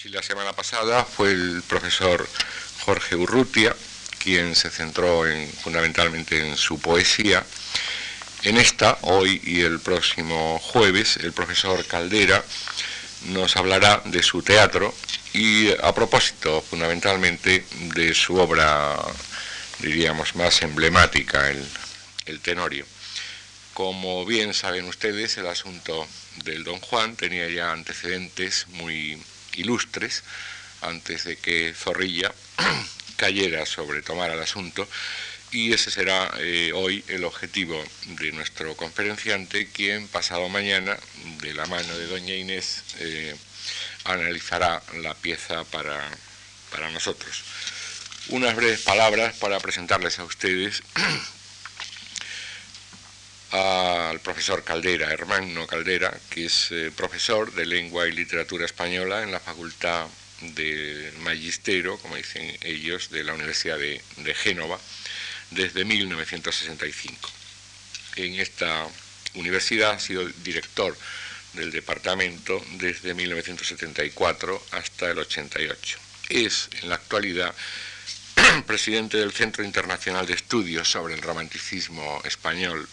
Sí, la semana pasada fue el profesor Jorge Urrutia quien se centró en, fundamentalmente en su poesía. En esta, hoy y el próximo jueves, el profesor Caldera nos hablará de su teatro y a propósito fundamentalmente de su obra, diríamos, más emblemática, el, el Tenorio. Como bien saben ustedes, el asunto del Don Juan tenía ya antecedentes muy ilustres antes de que Zorrilla cayera sobre tomar el asunto y ese será eh, hoy el objetivo de nuestro conferenciante, quien pasado mañana, de la mano de doña Inés, eh, analizará la pieza para, para nosotros. Unas breves palabras para presentarles a ustedes al profesor Caldera, Hermano Caldera, que es eh, profesor de Lengua y Literatura Española en la Facultad del Magistero, como dicen ellos, de la Universidad de, de Génova, desde 1965. En esta universidad ha sido director del departamento desde 1974 hasta el 88. Es en la actualidad presidente del Centro Internacional de Estudios sobre el Romanticismo Español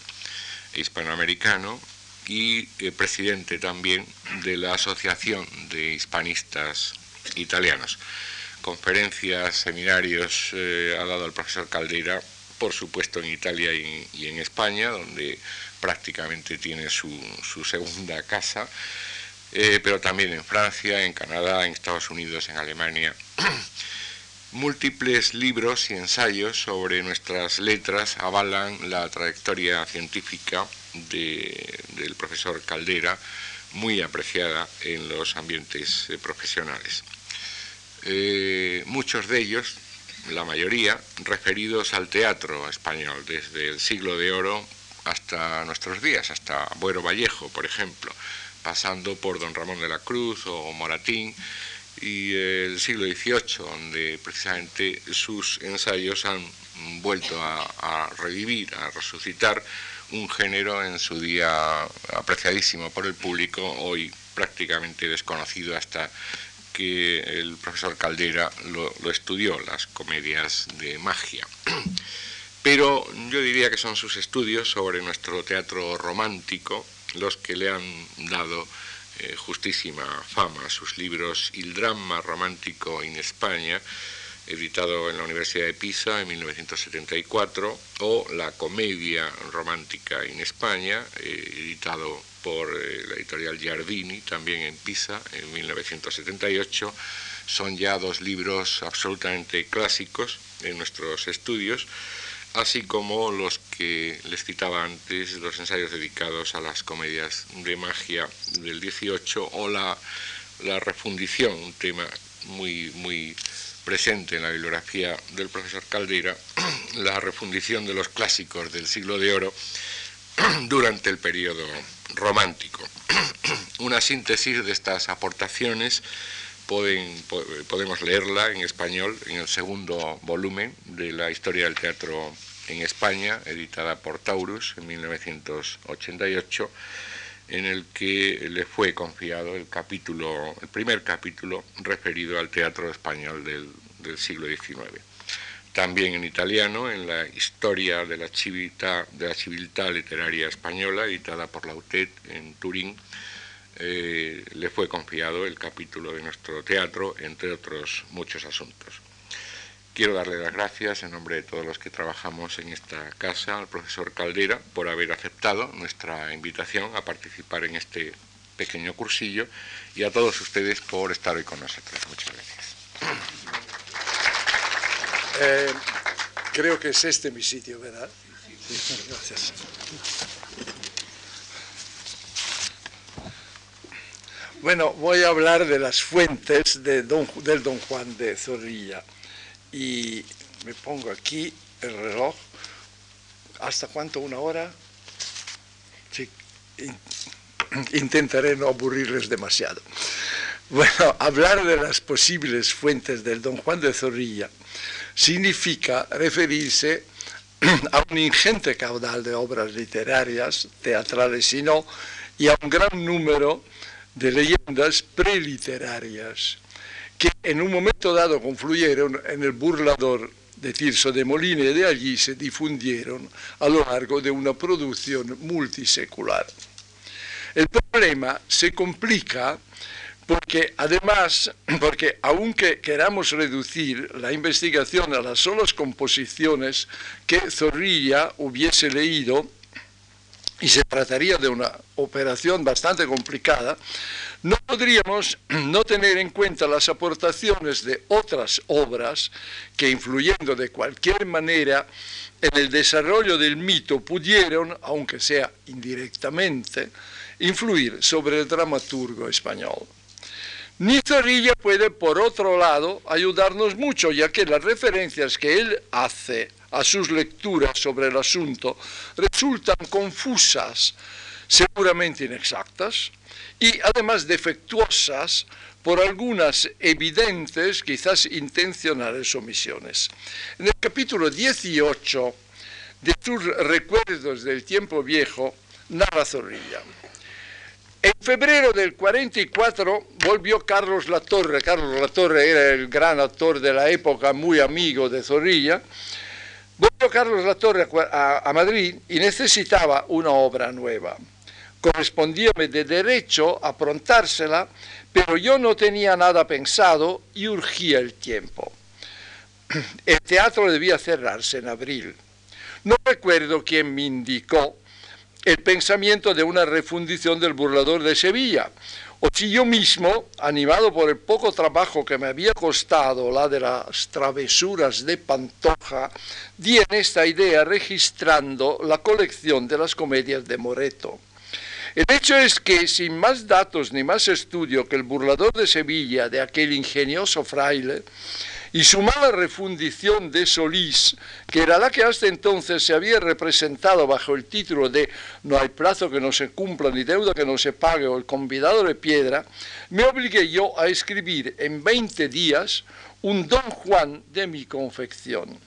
Hispanoamericano y eh, presidente también de la Asociación de Hispanistas Italianos. Conferencias, seminarios eh, ha dado el profesor Caldeira, por supuesto en Italia y, en España, donde prácticamente tiene su, segunda casa, eh, pero también en Francia, en Canadá, en Estados Unidos, en Alemania. Múltiples libros y ensayos sobre nuestras letras avalan la trayectoria científica del profesor Caldera, muy apreciada en los ambientes eh, profesionales. Eh, muchos de ellos, la mayoría, referidos al teatro español, desde el siglo de oro hasta nuestros días, hasta Buero Vallejo, por ejemplo, pasando por Don Ramón de la Cruz o Moratín, y el siglo XVIII, donde precisamente sus ensayos han vuelto a, revivir, a resucitar un género en su día apreciadísimo por el público, hoy prácticamente desconocido hasta que el profesor Caldera lo, estudió, las comedias de magia. Pero yo diría que son sus estudios sobre nuestro teatro romántico los que le han dado eh, justísima fama, sus libros Il drama romántico en España, editado en la Universidad de Pisa en 1974, o La comedia romántica en España, eh, editado por eh, la editorial Giardini, también en Pisa, en 1978. Son ya dos libros absolutamente clásicos en nuestros estudios así como los que les citaba antes, los ensayos dedicados a las comedias de magia del 18 o la, refundición, un tema muy, muy presente en la bibliografía del profesor Caldera, la refundición de los clásicos del siglo de oro durante el periodo romántico. Una síntesis de estas aportaciones podemos leerla en español en el segundo volumen de la historia del teatro en España, editada por Taurus en 1988, en el que le fue confiado el capítulo, el primer capítulo referido al teatro español del, siglo XIX. También en italiano, en la historia de la civiltà, de la civiltà literaria española, editada por Lautet en Turín, eh, le fue confiado el capítulo de nuestro teatro, entre otros muchos asuntos. Quiero darle las gracias en nombre de todos los que trabajamos en esta casa al profesor Caldera por haber aceptado nuestra invitación a participar en este pequeño cursillo y a todos ustedes por estar hoy con nosotros. Muchas gracias. Eh, creo que es este mi sitio, ¿verdad? gracias. Bueno, voy a hablar de las fuentes del don Juan de Zorrilla y me pongo aquí el reloj. ¿Hasta cuánto? ¿Una hora? Intentaré no aburrirles demasiado. Bueno, hablar de las posibles fuentes del Don Juan de Zorrilla significa referirse a un ingente caudal de obras literarias, teatrales y no, y a un gran número de leyendas preliterarias que en un momento dado confluyeron en el burlador de Tirso de Molina y de allí se difundieron a lo largo de una producción multisecular. El problema se complica porque además, porque aunque queramos reducir la investigación a las solas composiciones que Zorrilla hubiese leído, y se trataría de una operación bastante complicada, no podríamos no tener en cuenta las aportaciones de otras obras que influyendo de cualquier manera en el desarrollo del mito pudieron, aunque sea indirectamente, influir sobre el dramaturgo español. Ni Zorrilla puede, por otro lado, ayudarnos mucho, ya que las referencias que él hace a sus lecturas sobre el asunto resultan confusas, seguramente inexactas, y además defectuosas por algunas evidentes, quizás intencionales omisiones. En el capítulo 18 de sus recuerdos del tiempo viejo, narra Zorrilla. En febrero del 44 volvió Carlos Latorre. Carlos Latorre era el gran actor de la época, muy amigo de Zorrilla. Volvió Carlos Latorre a, a Madrid y necesitaba una obra nueva. Correspondíame de derecho aprontársela, pero yo no tenía nada pensado y urgía el tiempo. El teatro debía cerrarse en abril. No recuerdo quién me indicó el pensamiento de una refundición del burlador de Sevilla, o si yo mismo, animado por el poco trabajo que me había costado la de las travesuras de Pantoja, di en esta idea registrando la colección de las comedias de Moreto. El hecho es que, sin más datos ni más estudio que el burlador de Sevilla de aquel ingenioso fraile, y su mala refundición de Solís, que era la que hasta entonces se había representado bajo el título de No hay plazo que no se cumpla ni deuda que no se pague o el convidado de piedra, me obligué yo a escribir en 20 días un Don Juan de mi confección.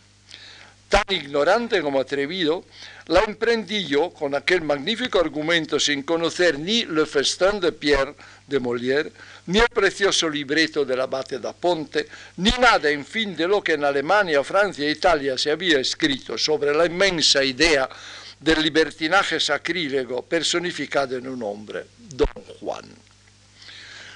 Tan ignorante como atrevido, la emprendí yo con aquel magnífico argumento sin conocer ni Le Festin de Pierre de Molière, ni el precioso libreto del abate da Ponte, ni nada, en fin, de lo que en Alemania, Francia e Italia se había escrito sobre la inmensa idea del libertinaje sacrílego personificado en un hombre, Don.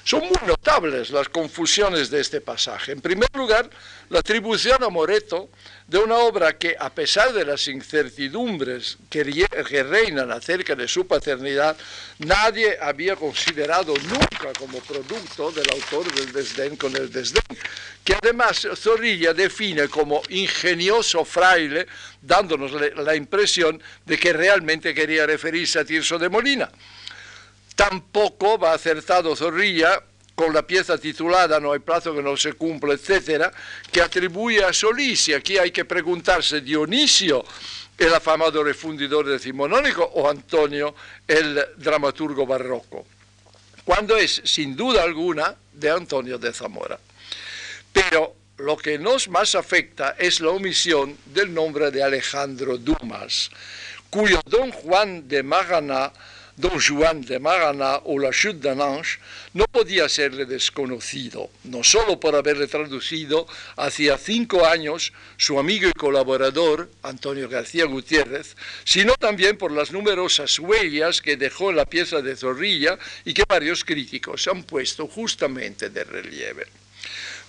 Son muy notables las confusiones de este pasaje. En primer lugar, la atribución a Moreto de una obra que, a pesar de las incertidumbres que, reinan acerca de su paternidad, nadie había considerado nunca como producto del autor del desdén con el desdén, que además Zorrilla define como ingenioso fraile, dándonos la impresión de que realmente quería referirse a Tirso de Molina. Tampoco va acertado Zorrilla con la pieza titulada No hay plazo que no se cumpla, etcétera, que atribuye a Solís, y aquí hay que preguntarse, Dionisio, el afamado refundidor decimonónico, o Antonio, el dramaturgo barroco, cuando es, sin duda alguna, de Antonio de Zamora. Pero lo que nos más afecta es la omisión del nombre de Alejandro Dumas, cuyo don Juan de Maganá Don Juan de Marana o la Chute d'Anange no podía serle desconocido, no solo por haberle traducido hacía cinco años su amigo y colaborador Antonio García Gutiérrez, sino también por las numerosas huellas que dejó la pieza de Zorrilla y que varios críticos han puesto justamente de relieve.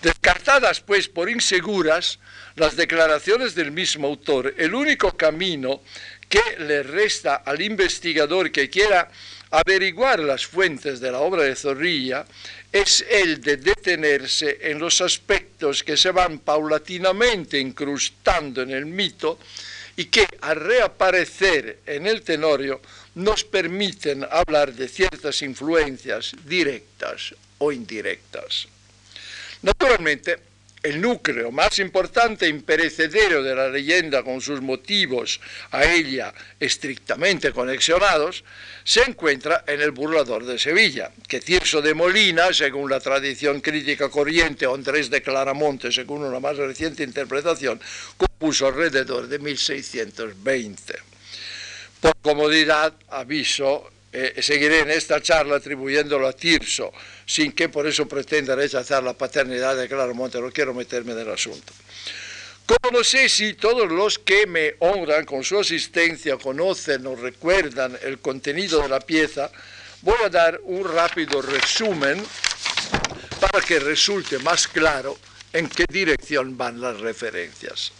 Descartadas pues por inseguras las declaraciones del mismo autor, el único camino que le resta al investigador que quiera averiguar las fuentes de la obra de Zorrilla es el de detenerse en los aspectos que se van paulatinamente incrustando en el mito y que al reaparecer en el tenorio nos permiten hablar de ciertas influencias directas o indirectas. Naturalmente, el núcleo más importante e imperecedero de la leyenda con sus motivos a ella estrictamente conexionados, se encuentra en el burlador de Sevilla, que Tirso de Molina, según la tradición crítica corriente, o Andrés de Claramonte, según una más reciente interpretación, compuso alrededor de 1620. Por comodidad, aviso, eh, seguiré en esta charla atribuyéndolo a Tirso, sin que por eso pretenda rechazar la paternidad de Claramonte, no quiero meterme en el asunto. Como sé si todos los que me honran con su asistencia conocen o recuerdan el contenido de la pieza, voy a dar un rápido resumen para que resulte más claro en qué dirección van las referencias.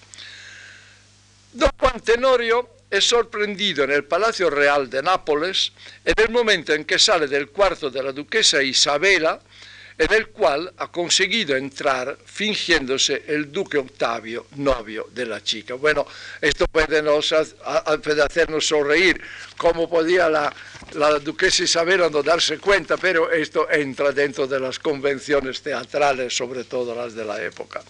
Don Juan Tenorio es sorprendido en el Palacio Real de Nápoles en el momento en que sale del cuarto de la duquesa Isabela en el cual ha conseguido entrar fingiéndose el duque Octavio, novio de la chica. Bueno, esto puede, nos, hacernos sonreír, cómo podía la, la duquesa Isabel no darse cuenta, pero esto entra dentro de las convenciones teatrales, sobre todo las de la época.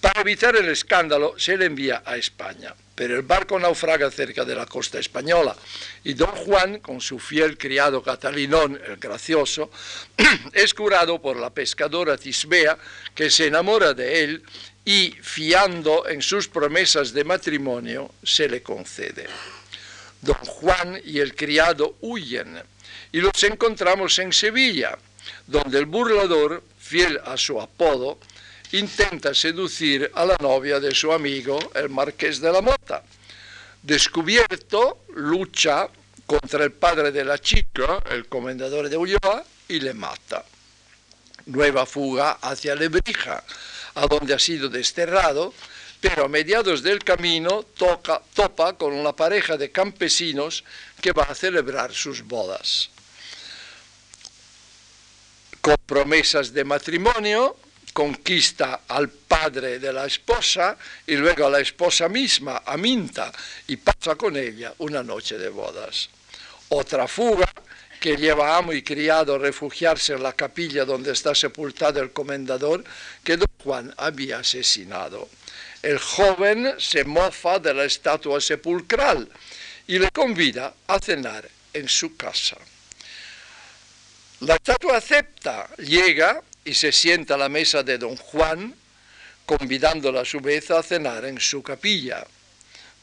Para evitar el escándalo, se le envía a España pero el barco naufraga cerca de la costa española y don Juan, con su fiel criado Catalinón, el gracioso, es curado por la pescadora Tisbea, que se enamora de él y, fiando en sus promesas de matrimonio, se le concede. Don Juan y el criado huyen y los encontramos en Sevilla, donde el burlador, fiel a su apodo, intenta seducir a la novia de su amigo, el marqués de la Mota. Descubierto, lucha contra el padre de la chica, el comendador de Ulloa, y le mata. Nueva fuga hacia Lebrija, a donde ha sido desterrado, pero a mediados del camino toca, topa con una pareja de campesinos que va a celebrar sus bodas. Con promesas de matrimonio, conquista al padre de la esposa y luego a la esposa misma, Aminta, y pasa con ella una noche de bodas. Otra fuga que lleva a amo y criado a refugiarse en la capilla donde está sepultado el comendador que don Juan había asesinado. El joven se mofa de la estatua sepulcral y le convida a cenar en su casa. La estatua acepta, llega y se sienta a la mesa de don Juan, convidándolo a su vez a cenar en su capilla.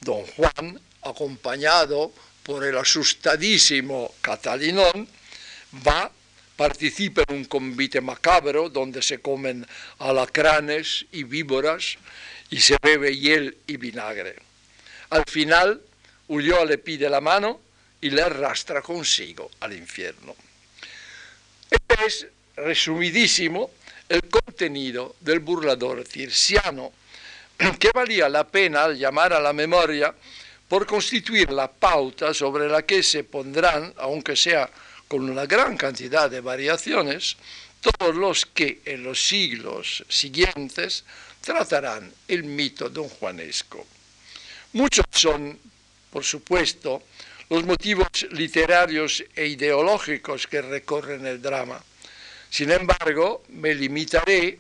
Don Juan, acompañado por el asustadísimo Catalinón, va, participa en un convite macabro donde se comen alacranes y víboras y se bebe hiel y vinagre. Al final, Ulloa le pide la mano y le arrastra consigo al infierno. Este es resumidísimo el contenido del burlador circiano, que valía la pena llamar a la memoria por constituir la pauta sobre la que se pondrán, aunque sea con una gran cantidad de variaciones, todos los que en los siglos siguientes tratarán el mito don Juanesco. Muchos son, por supuesto, los motivos literarios e ideológicos que recorren el drama sin embargo, me limitaré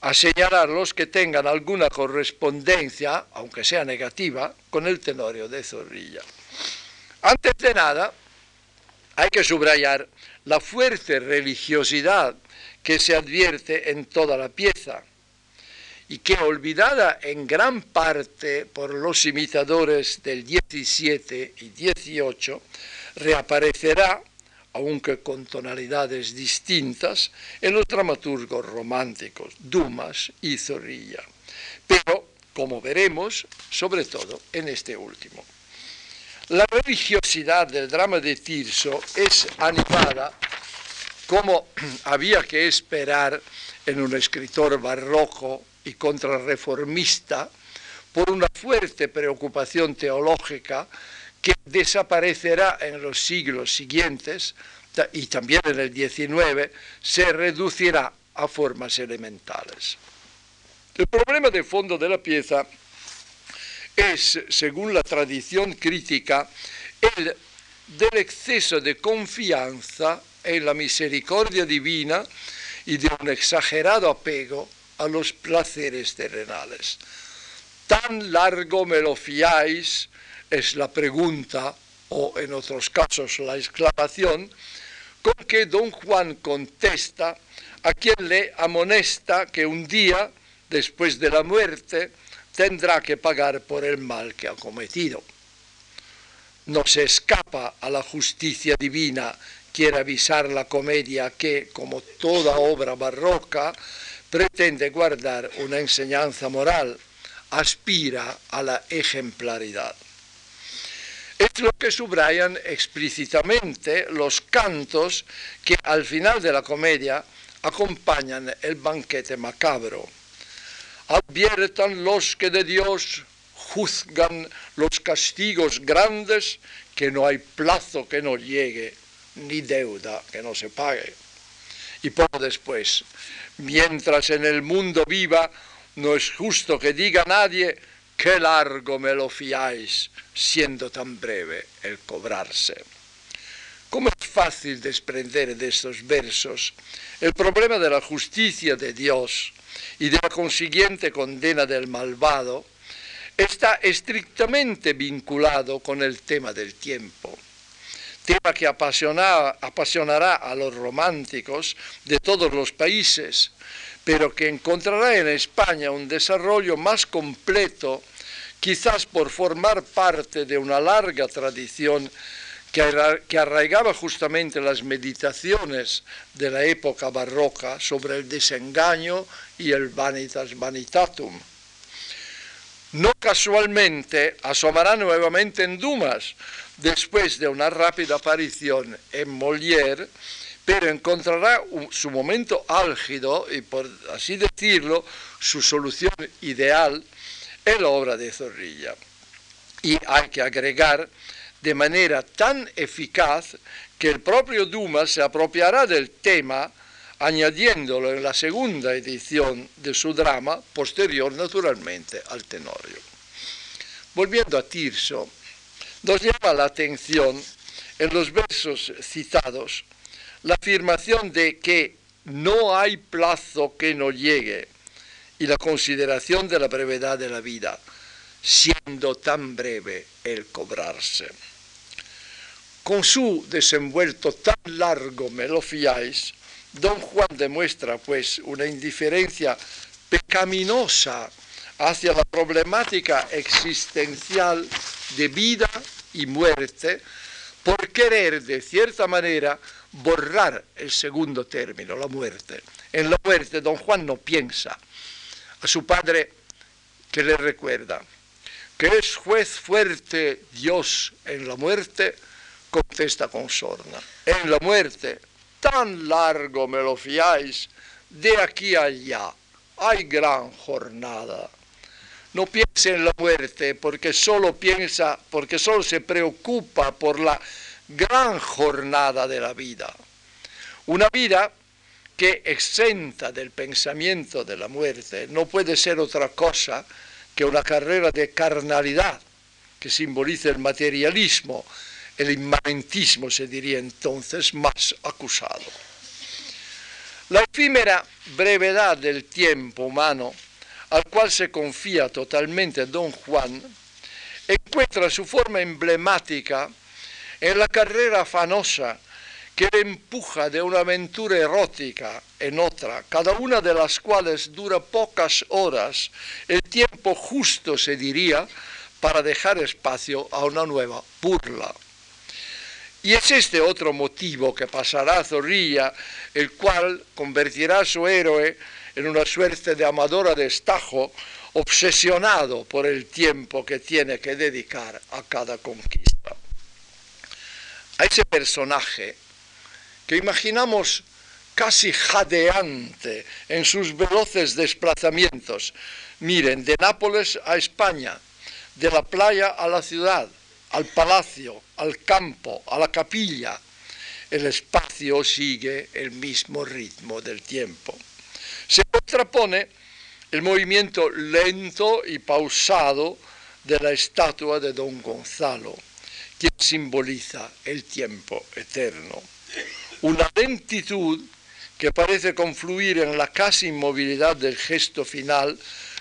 a señalar los que tengan alguna correspondencia, aunque sea negativa, con el Tenorio de Zorrilla. Antes de nada, hay que subrayar la fuerte religiosidad que se advierte en toda la pieza y que olvidada en gran parte por los imitadores del 17 y 18, reaparecerá aunque con tonalidades distintas, en los dramaturgos románticos, Dumas y Zorrilla, pero, como veremos, sobre todo en este último. La religiosidad del drama de Tirso es animada, como había que esperar en un escritor barroco y contrarreformista, por una fuerte preocupación teológica que desaparecerá en los siglos siguientes y también en el XIX, se reducirá a formas elementales. El problema de fondo de la pieza es, según la tradición crítica, el del exceso de confianza en la misericordia divina y de un exagerado apego a los placeres terrenales. Tan largo me lo fiáis es la pregunta o en otros casos la exclamación con que don Juan contesta a quien le amonesta que un día, después de la muerte, tendrá que pagar por el mal que ha cometido. no se escapa a la justicia divina, quiere avisar la comedia que, como toda obra barroca, pretende guardar una enseñanza moral, aspira a la ejemplaridad. Lo que subrayan explícitamente los cantos que al final de la comedia acompañan el banquete macabro. Adviertan los que de Dios juzgan los castigos grandes, que no hay plazo que no llegue, ni deuda que no se pague. Y por después, mientras en el mundo viva, no es justo que diga nadie, qué largo me lo fiáis, siendo tan breve el cobrarse. ¿Cómo es fácil desprender de estos versos el problema de la justicia de Dios y de la consiguiente condena del malvado? Está estrictamente vinculado con el tema del tiempo tema que apasionará a los románticos de todos los países, pero que encontrará en España un desarrollo más completo, quizás por formar parte de una larga tradición que arraigaba justamente las meditaciones de la época barroca sobre el desengaño y el vanitas vanitatum. No casualmente asomará nuevamente en Dumas, después de una rápida aparición en Molière, pero encontrará su momento álgido y, por así decirlo, su solución ideal en la obra de Zorrilla. Y hay que agregar de manera tan eficaz que el propio Dumas se apropiará del tema añadiéndolo en la segunda edición de su drama, posterior naturalmente al Tenorio. Volviendo a Tirso, nos llama la atención en los versos citados la afirmación de que no hay plazo que no llegue y la consideración de la brevedad de la vida, siendo tan breve el cobrarse. Con su desenvuelto tan largo me lo fiáis, don Juan demuestra pues una indiferencia pecaminosa hacia la problemática existencial de vida y muerte por querer de cierta manera borrar el segundo término, la muerte. En la muerte don Juan no piensa a su padre que le recuerda que es juez fuerte Dios en la muerte, contesta con sorna. En la muerte, tan largo me lo fiáis, de aquí allá, hay gran jornada no piense en la muerte porque solo piensa, porque solo se preocupa por la gran jornada de la vida. Una vida que exenta del pensamiento de la muerte no puede ser otra cosa que una carrera de carnalidad que simboliza el materialismo, el inmanentismo se diría entonces más acusado. La efímera brevedad del tiempo humano al cual se confía totalmente don Juan, encuentra su forma emblemática en la carrera afanosa que le empuja de una aventura erótica en otra, cada una de las cuales dura pocas horas, el tiempo justo se diría para dejar espacio a una nueva burla. Y es este otro motivo que pasará a Zorrilla, el cual convertirá a su héroe en una suerte de amadora de estajo, obsesionado por el tiempo que tiene que dedicar a cada conquista. Ese personaje que imaginamos casi jadeante en sus veloces desplazamientos, miren, de Nápoles a España, de la playa a la ciudad, al palacio, al campo, a la capilla, el espacio sigue el mismo ritmo del tiempo. Se contrapone el movimiento lento y pausado de la estatua de don Gonzalo, que simboliza el tiempo eterno. Una lentitud que parece confluir en la casi inmovilidad del gesto final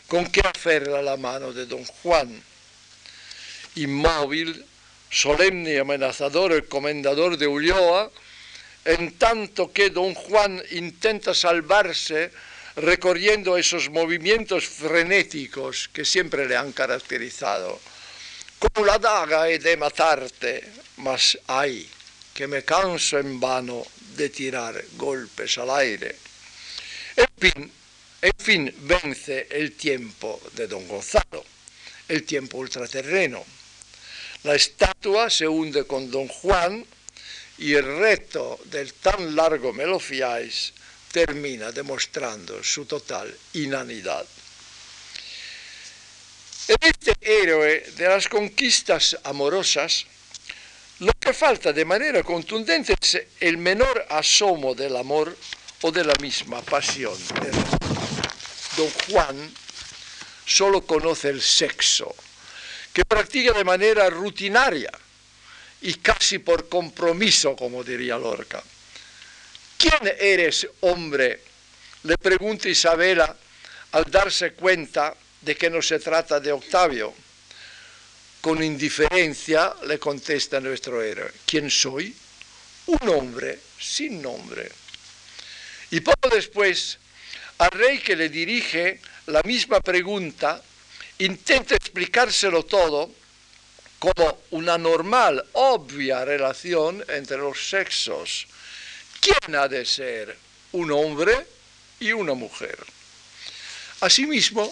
con que aferra la mano de don Juan. Inmóvil, solemne y amenazador el comendador de Ulloa, en tanto que don Juan intenta salvarse recorriendo esos movimientos frenéticos que siempre le han caracterizado, Como la daga he de matarte, mas ay, que me canso en vano de tirar golpes al aire. En fin, en fin, vence el tiempo de don Gonzalo, el tiempo ultraterreno. La estatua se hunde con don Juan y el reto del tan largo me lo fiáis termina demostrando su total inanidad. Este héroe de las conquistas amorosas, lo que falta de manera contundente es el menor asomo del amor o de la misma pasión. Don Juan solo conoce el sexo, que practica de manera rutinaria y casi por compromiso, como diría Lorca. ¿Quién eres, hombre? Le pregunta Isabela al darse cuenta de que no se trata de Octavio. Con indiferencia le contesta nuestro héroe, ¿quién soy? Un hombre sin nombre. Y poco después, al rey que le dirige la misma pregunta, intenta explicárselo todo como una normal, obvia relación entre los sexos. ¿Quién ha de ser? Un hombre y una mujer. Asimismo,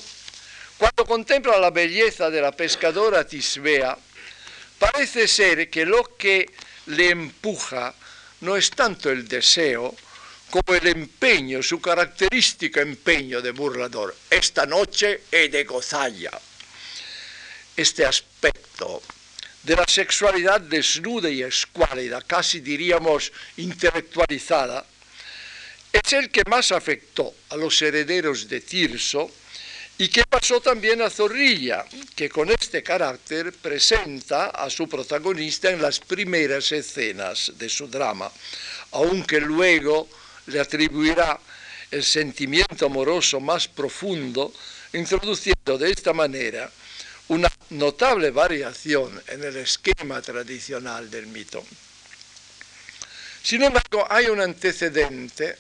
cuando contempla la belleza de la pescadora Tisbea, parece ser que lo que le empuja no es tanto el deseo como el empeño, su característico empeño de burlador. Esta noche he de gozalla. Este aspecto de la sexualidad desnuda y escuálida, casi diríamos intelectualizada, es el que más afectó a los herederos de Tirso y que pasó también a Zorrilla, que con este carácter presenta a su protagonista en las primeras escenas de su drama, aunque luego le atribuirá el sentimiento amoroso más profundo, introduciendo de esta manera una notable variación en el esquema tradicional del mito. Sin embargo, hay un antecedente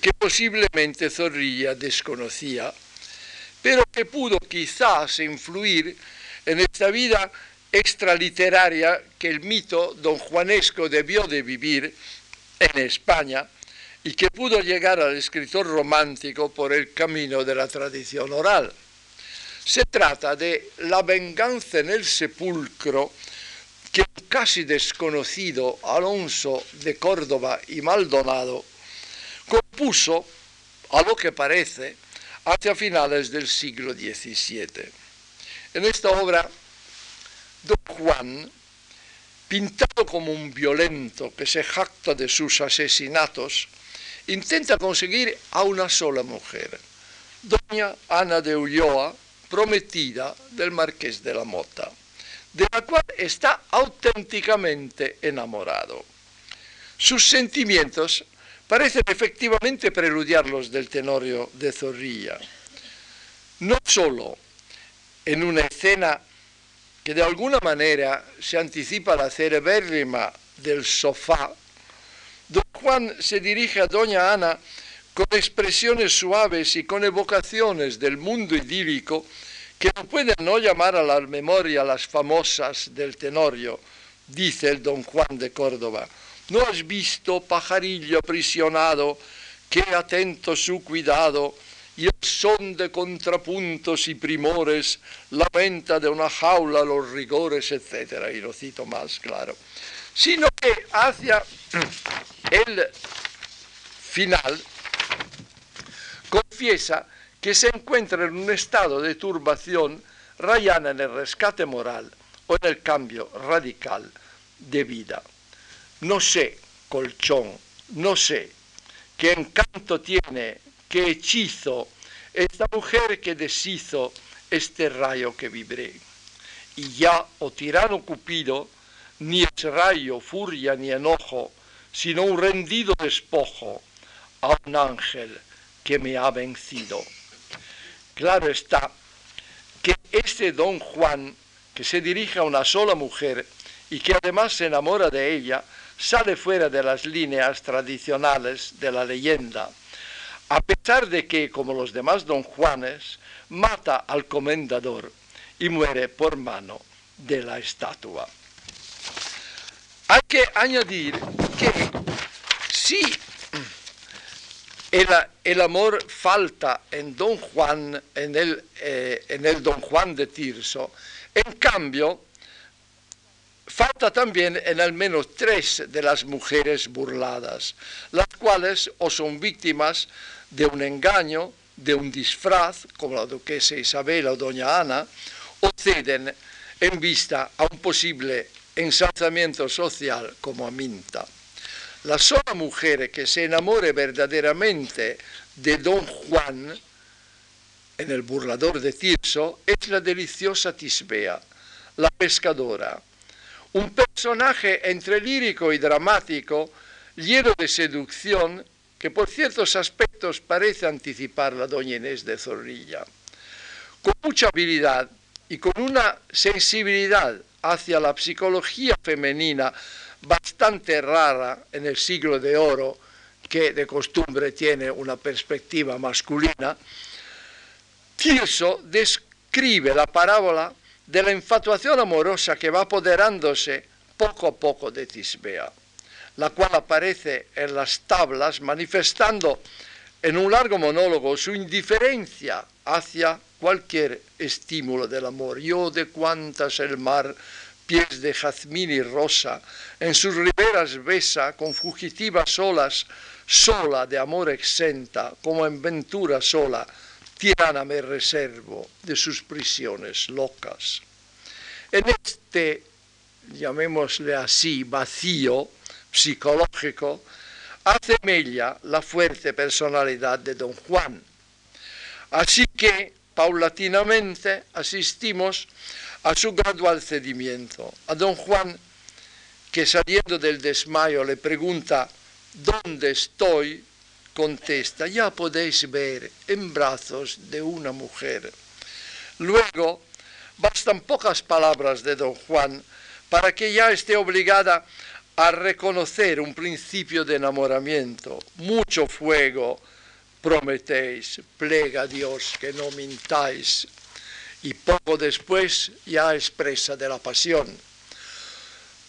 que posiblemente Zorrilla desconocía, pero que pudo quizás influir en esta vida extraliteraria que el mito don Juanesco debió de vivir en España y que pudo llegar al escritor romántico por el camino de la tradición oral. Se trata de La venganza en el sepulcro que un casi desconocido Alonso de Córdoba y Maldonado compuso, a lo que parece, hacia finales del siglo XVII. En esta obra, Don Juan, pintado como un violento que se jacta de sus asesinatos, intenta conseguir a una sola mujer, doña Ana de Ulloa, prometida del marqués de la Mota, de la cual está auténticamente enamorado. Sus sentimientos parecen efectivamente preludiar los del Tenorio de Zorrilla, no solo en una escena que de alguna manera se anticipa la cerebérrima del sofá, don Juan se dirige a doña Ana con expresiones suaves y con evocaciones del mundo idílico que no pueden no llamar a la memoria las famosas del Tenorio, dice el don Juan de Córdoba. ¿No has visto, pajarillo aprisionado, que atento su cuidado y el son de contrapuntos y primores lamenta de una jaula los rigores, etcétera? Y lo cito más claro. Sino que hacia el final confiesa que se encuentra en un estado de turbación rayana en el rescate moral o en el cambio radical de vida. No sé, colchón, no sé qué encanto tiene, qué hechizo esta mujer que deshizo este rayo que vibré. Y ya, o tirano Cupido, ni es rayo, furia ni enojo, sino un rendido despojo a un ángel que me ha vencido. Claro está que este don Juan, que se dirige a una sola mujer y que además se enamora de ella, sale fuera de las líneas tradicionales de la leyenda, a pesar de que, como los demás don Juanes, mata al comendador y muere por mano de la estatua. Hay que añadir que si el, amor falta en Don Juan, en el, eh, Don Juan de Tirso, en cambio, falta también en al menos tres de las mujeres burladas, las cuales o son víctimas de un engaño, de un disfraz, como la duquesa Isabel o doña Ana, o ceden en vista a un posible ensalzamiento social como Aminta. La sola mujer que se enamore verdaderamente de Don Juan en el burlador de Tirso es la deliciosa Tisbea, la pescadora, un personaje entre lírico y dramático, lleno de seducción, que por ciertos aspectos parece anticipar la doña Inés de Zorrilla. Con mucha habilidad y con una sensibilidad hacia la psicología femenina bastante rara en el siglo de oro, que de costumbre tiene una perspectiva masculina, Tirso describe la parábola de la infatuación amorosa que va apoderándose poco a poco de Tisbea, la cual aparece en las tablas manifestando en un largo monólogo su indiferencia hacia cualquier estímulo del amor. Yo de cuantas el mar pies de jazmín y rosa, en sus riberas besa con fugitivas olas, sola de amor exenta, como en ventura sola, tirana me reservo de sus prisiones locas. En este, llamémosle así, vacío psicológico, hace mella la fuerte personalidad de don Juan. Así que, paulatinamente, asistimos a su gradual cedimiento. A don Juan, que saliendo del desmayo le pregunta, ¿dónde estoy? Contesta, ya podéis ver, en brazos de una mujer. Luego, bastan pocas palabras de don Juan para que ya esté obligada a reconocer un principio de enamoramiento. Mucho fuego prometéis, plega a Dios que no mintáis y poco después ya expresa de la pasión.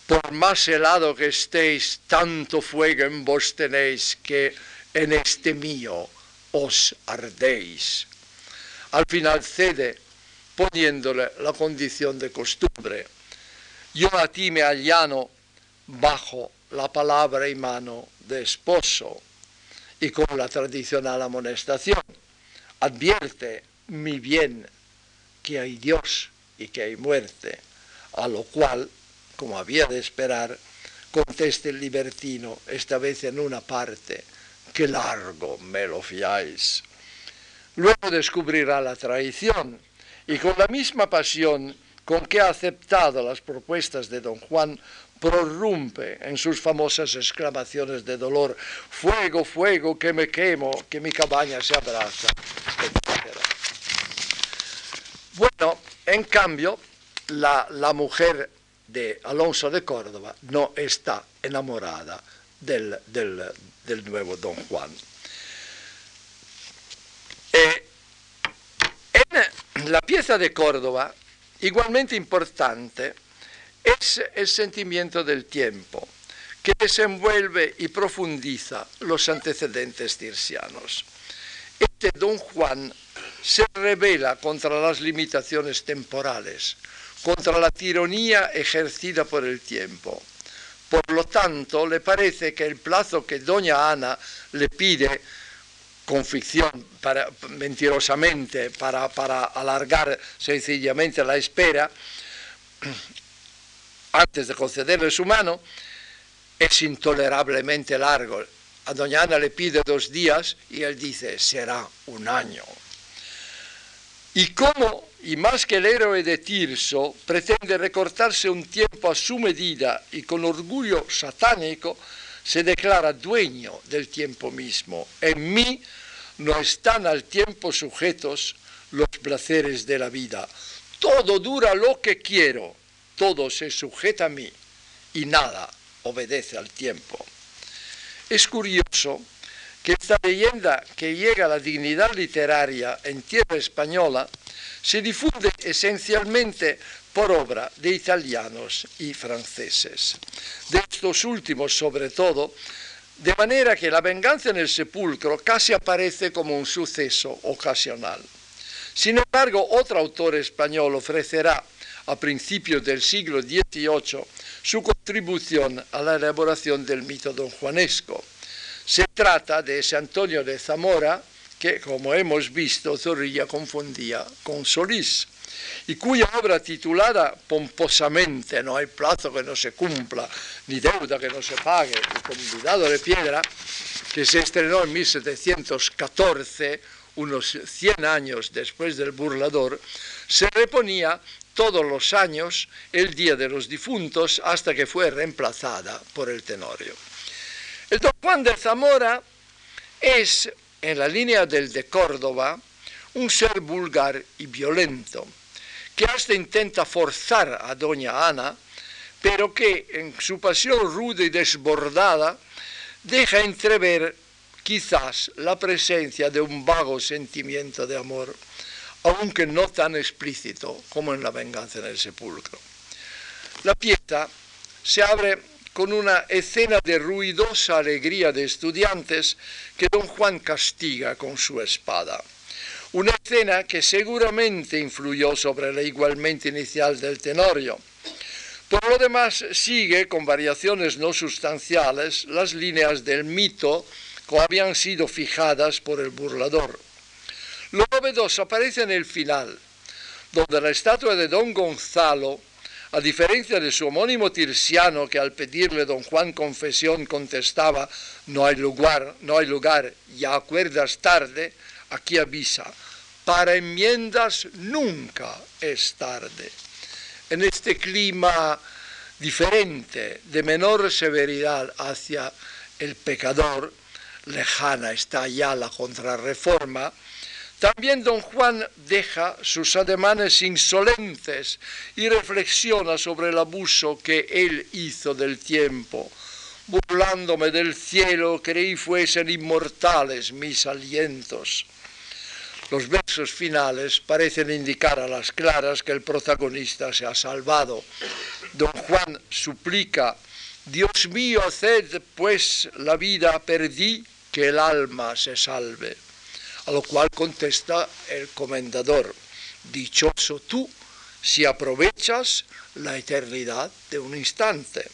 Por más helado que estéis, tanto fuego en vos tenéis que en este mío os ardéis. Al final cede poniéndole la condición de costumbre. Yo a ti me allano bajo la palabra y mano de esposo y con la tradicional amonestación. Advierte mi bien que hay Dios y que hay muerte, a lo cual, como había de esperar, conteste el libertino, esta vez en una parte, que largo me lo fiáis. Luego descubrirá la traición y con la misma pasión con que ha aceptado las propuestas de don Juan, prorrumpe en sus famosas exclamaciones de dolor, fuego, fuego, que me quemo, que mi cabaña se abraza, bueno, en cambio, la, mujer de Alonso de Córdoba no está enamorada del, nuevo Don Juan. Eh, en la pieza de Córdoba, igualmente importante, es el sentimiento del tiempo, que desenvuelve y profundiza los antecedentes tirsianos. Este Don Juan se revela contra las limitaciones temporales, contra la tiranía ejercida por el tiempo. Por lo tanto, le parece que el plazo que doña Ana le pide con ficción, mentirosamente, para, para alargar sencillamente la espera, antes de concederle su mano, es intolerablemente largo. A doña Ana le pide dos días y él dice, será un año. Y cómo, y más que el héroe de Tirso, pretende recortarse un tiempo a su medida y con orgullo satánico, se declara dueño del tiempo mismo. En mí no están al tiempo sujetos los placeres de la vida. Todo dura lo que quiero, todo se sujeta a mí y nada obedece al tiempo. Es curioso que esta leyenda que llega a la dignidad literaria en tierra española se difunde esencialmente por obra de italianos y franceses. De estos últimos, sobre todo, de manera que la venganza en el sepulcro casi aparece como un suceso ocasional. Sin embargo, otro autor español ofrecerá a principios del siglo XVIII su contribución a la elaboración del mito don Juanesco. Se trata de ese Antonio de Zamora que, como hemos visto, Zorrilla confundía con Solís y cuya obra titulada pomposamente No hay plazo que no se cumpla, ni deuda que no se pague, el convidado de piedra, que se estrenó en 1714, unos 100 años después del burlador, se reponía todos los años el Día de los Difuntos hasta que fue reemplazada por el Tenorio. El don Juan de Zamora es, en la línea del de Córdoba, un ser vulgar y violento, que hasta intenta forzar a doña Ana, pero que en su pasión ruda y desbordada deja entrever quizás la presencia de un vago sentimiento de amor, aunque no tan explícito como en la venganza en el sepulcro. La pieza se abre con una escena de ruidosa alegría de estudiantes que don Juan castiga con su espada. Una escena que seguramente influyó sobre la igualmente inicial del Tenorio. Por lo demás, sigue con variaciones no sustanciales las líneas del mito que habían sido fijadas por el burlador. Lo novedoso aparece en el final, donde la estatua de don Gonzalo, a diferencia de su homónimo Tirsiano, que al pedirle don Juan confesión contestaba, no hay lugar, no hay lugar, ya acuerdas tarde, aquí avisa, para enmiendas nunca es tarde. En este clima diferente, de menor severidad hacia el pecador, lejana está ya la contrarreforma, también don Juan deja sus ademanes insolentes y reflexiona sobre el abuso que él hizo del tiempo. Burlándome del cielo, creí fuesen inmortales mis alientos. Los versos finales parecen indicar a las claras que el protagonista se ha salvado. Don Juan suplica, Dios mío, haced pues la vida, perdí, que el alma se salve. A lo cual contesta el comendador, dichoso tú si aprovechas la eternidad de un instante.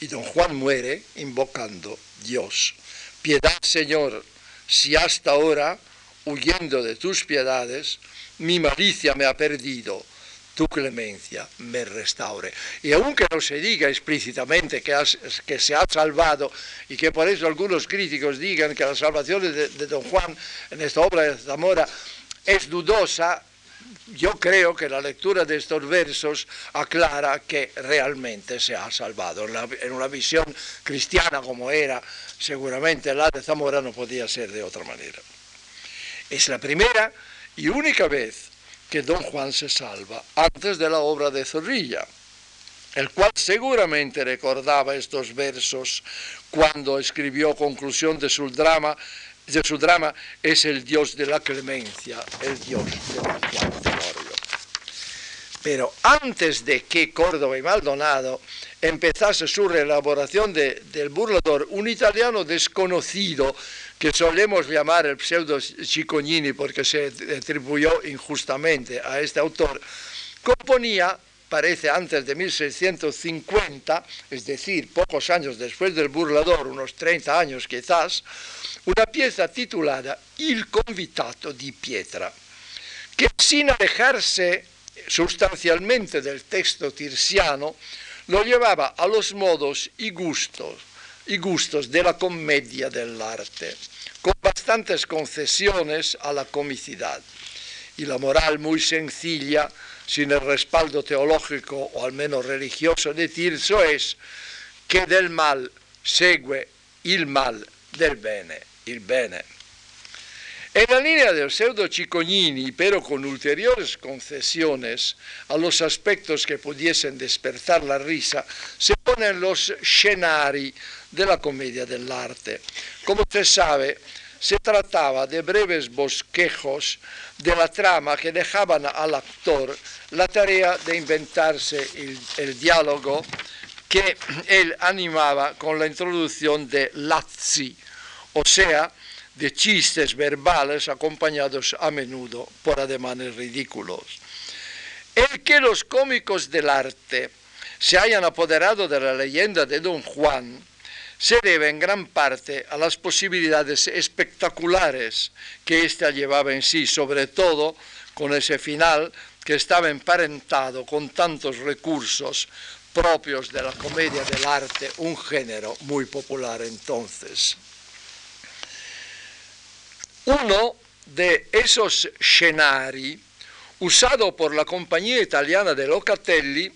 Y don Juan muere invocando Dios. Piedad, Señor, si hasta ahora huyendo de tus piedades, mi malicia me ha perdido, tu clemencia me restaure. Y aunque no se diga explícitamente que, se ha salvado y que por eso algunos críticos digan que la salvación de, don Juan en esta obra de Zamora es dudosa, yo creo que la lectura de estos versos aclara que realmente se ha salvado. En, una visión cristiana como era, seguramente la de Zamora no podía ser de otra manera. Es la primera y única vez que don Juan se salva, antes de la obra de Zorrilla, el cual seguramente recordaba estos versos cuando escribió conclusión de su drama, de su drama es el Dios de la clemencia, el Dios de don Juan. Pero antes de que Córdoba y Maldonado empezase su reelaboración de, del burlador, un italiano desconocido que solemos llamar el pseudo Cicognini porque se atribuyó injustamente a este autor, componía, parece antes de 1650, es decir, pocos años después del burlador, unos 30 años quizás, una pieza titulada Il convitato di Pietra, que sin alejarse sustancialmente del texto tirsiano, lo llevaba a los modos y gustos, y gustos de la comedia dell'arte bastantes concesiones a la comicidad. Y la moral muy sencilla, sin el respaldo teológico o al menos religioso de Tirso, es que del mal segue il mal del bene, il bene. En la línea del pseudo Cicognini, pero con ulteriores concesiones a los aspectos que pudiesen despertar la risa, se ponen los scenari de la commedia dell'arte. Come se sabe, se trataba de breves bosquejos de la trama que dejaban al actor la tarea de inventarse el, diálogo que él animaba con la introducción de lazzi, o sea, de chistes verbales acompañados a menudo por ademanes ridículos. El que los cómicos del arte se hayan apoderado de la leyenda de Don Juan se debe en gran parte a las posibilidades espectaculares que ésta llevaba en sí, sobre todo con ese final que estaba emparentado con tantos recursos propios de la comedia del arte, un género muy popular entonces. Uno de esos scenari, usado por la compañía italiana de Locatelli,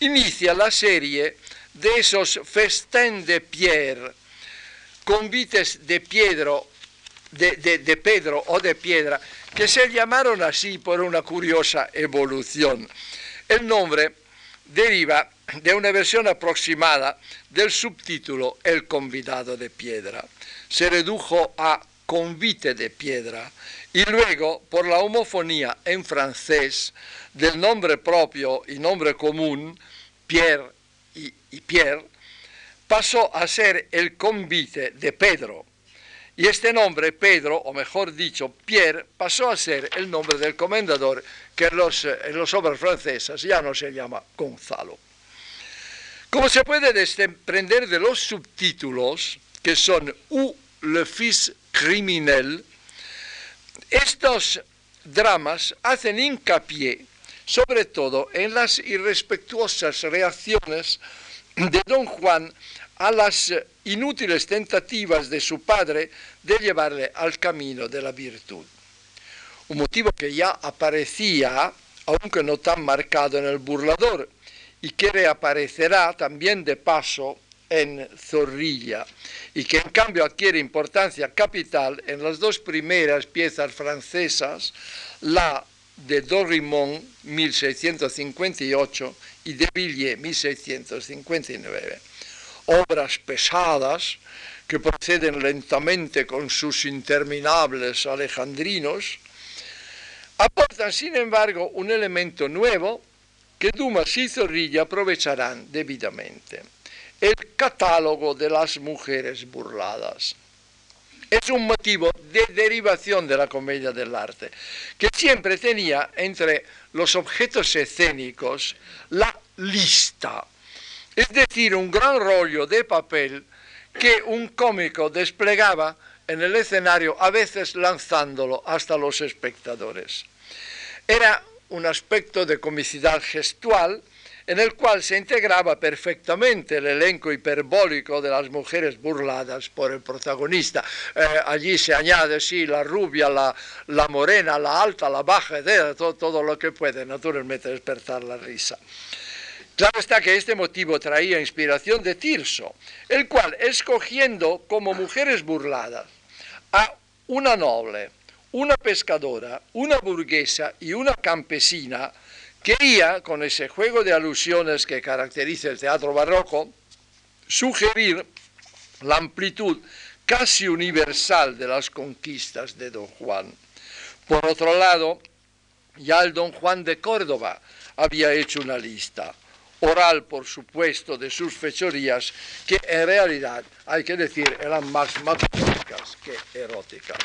inicia la serie de esos festén de Pierre, convites de, Piedro, de, de, Pedro o de Piedra, que se llamaron así por una curiosa evolución. El nombre deriva de una versión aproximada del subtítulo El convidado de piedra. Se redujo a convite de piedra y luego por la homofonía en francés del nombre propio y nombre común, Pierre y, Pierre, pasó a ser el convite de Pedro. Y este nombre, Pedro, o mejor dicho, Pierre, pasó a ser el nombre del comendador que en, los, en las obras francesas ya no se llama Gonzalo. Como se puede desprender de los subtítulos, que son U le fils criminel, estos dramas hacen hincapié sobre todo en las irrespetuosas reacciones de don Juan a las inútiles tentativas de su padre de llevarle al camino de la virtud. Un motivo que ya aparecía, aunque no tan marcado en el burlador, y que reaparecerá también de paso en Zorrilla, y que en cambio adquiere importancia capital en las dos primeras piezas francesas, la de Dorimon 1658 y de Villiers 1659. Obras pesadas que proceden lentamente con sus interminables alejandrinos, aportan sin embargo un elemento nuevo que Dumas y Zorrilla aprovecharán debidamente, el catálogo de las mujeres burladas es un motivo de derivación de la comedia del arte, que siempre tenía entre los objetos escénicos la lista, es decir, un gran rollo de papel que un cómico desplegaba en el escenario, a veces lanzándolo hasta los espectadores. Era un aspecto de comicidad gestual en el cual se integraba perfectamente el elenco hiperbólico de las mujeres burladas por el protagonista. Eh, allí se añade, sí, la rubia, la, morena, la alta, la baja, todo, todo lo que puede naturalmente despertar la risa. Claro está que este motivo traía inspiración de Tirso, el cual, escogiendo como mujeres burladas a una noble, una pescadora, una burguesa y una campesina, Quería, con ese juego de alusiones que caracteriza el teatro barroco, sugerir la amplitud casi universal de las conquistas de Don Juan. Por otro lado, ya el Don Juan de Córdoba había hecho una lista, oral por supuesto, de sus fechorías, que en realidad, hay que decir, eran más matrísticas que eróticas.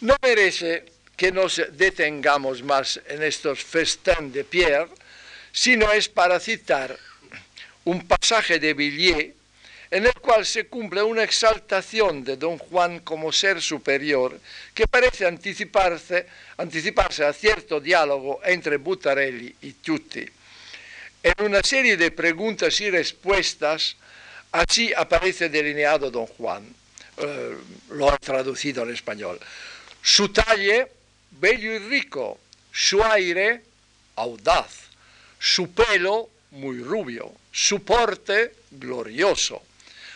No merece que nos detengamos más en estos festins de Pierre, sino es para citar un pasaje de Villiers en el cual se cumple una exaltación de don Juan como ser superior que parece anticiparse, anticiparse a cierto diálogo entre Buttarelli y Tutti. En una serie de preguntas y respuestas, así aparece delineado don Juan, eh, lo ha traducido en español. Su talle bello y rico, su aire audaz, su pelo muy rubio, su porte glorioso.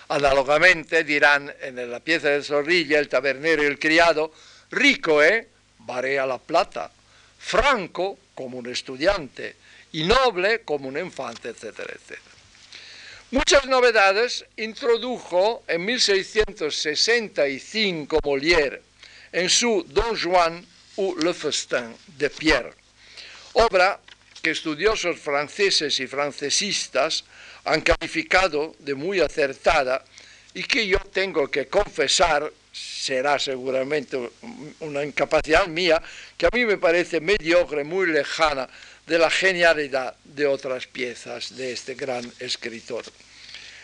Análogamente dirán en la pieza de Zorrilla el tabernero y el criado, rico, ¿eh? Varea la plata, franco como un estudiante y noble como un infante, etcétera, etcétera. Muchas novedades introdujo en 1665 Molière en su Don Juan ou Le Festin de Pierre, obra que estudiosos franceses y francesistas han calificado de muy acertada y que yo tengo que confesar, será seguramente una incapacidad mía, que a mí me parece mediocre, muy lejana de la genialidad de otras piezas de este gran escritor.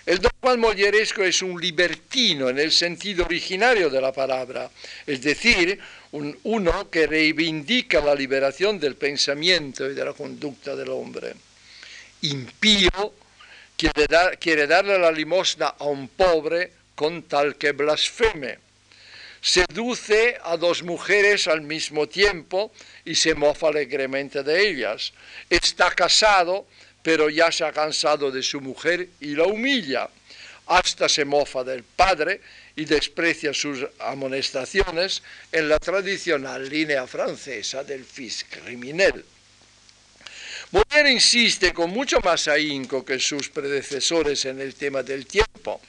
El don Juan Molleresco es un libertino en el sentido originario de la palabra, es decir, un, uno que reivindica la liberación del pensamiento y de la conducta del hombre. Impío quiere, quiere darle la limosna a un pobre con tal que blasfeme. Seduce a dos mujeres al mismo tiempo y se mofa alegremente de ellas. Está casado, pero ya se ha cansado de su mujer y la humilla. Hasta se mofa del padre y desprecia sus amonestaciones en la tradicional línea francesa del fisc criminel. Molière insiste con mucho más ahínco que sus predecesores en el tema del tiempo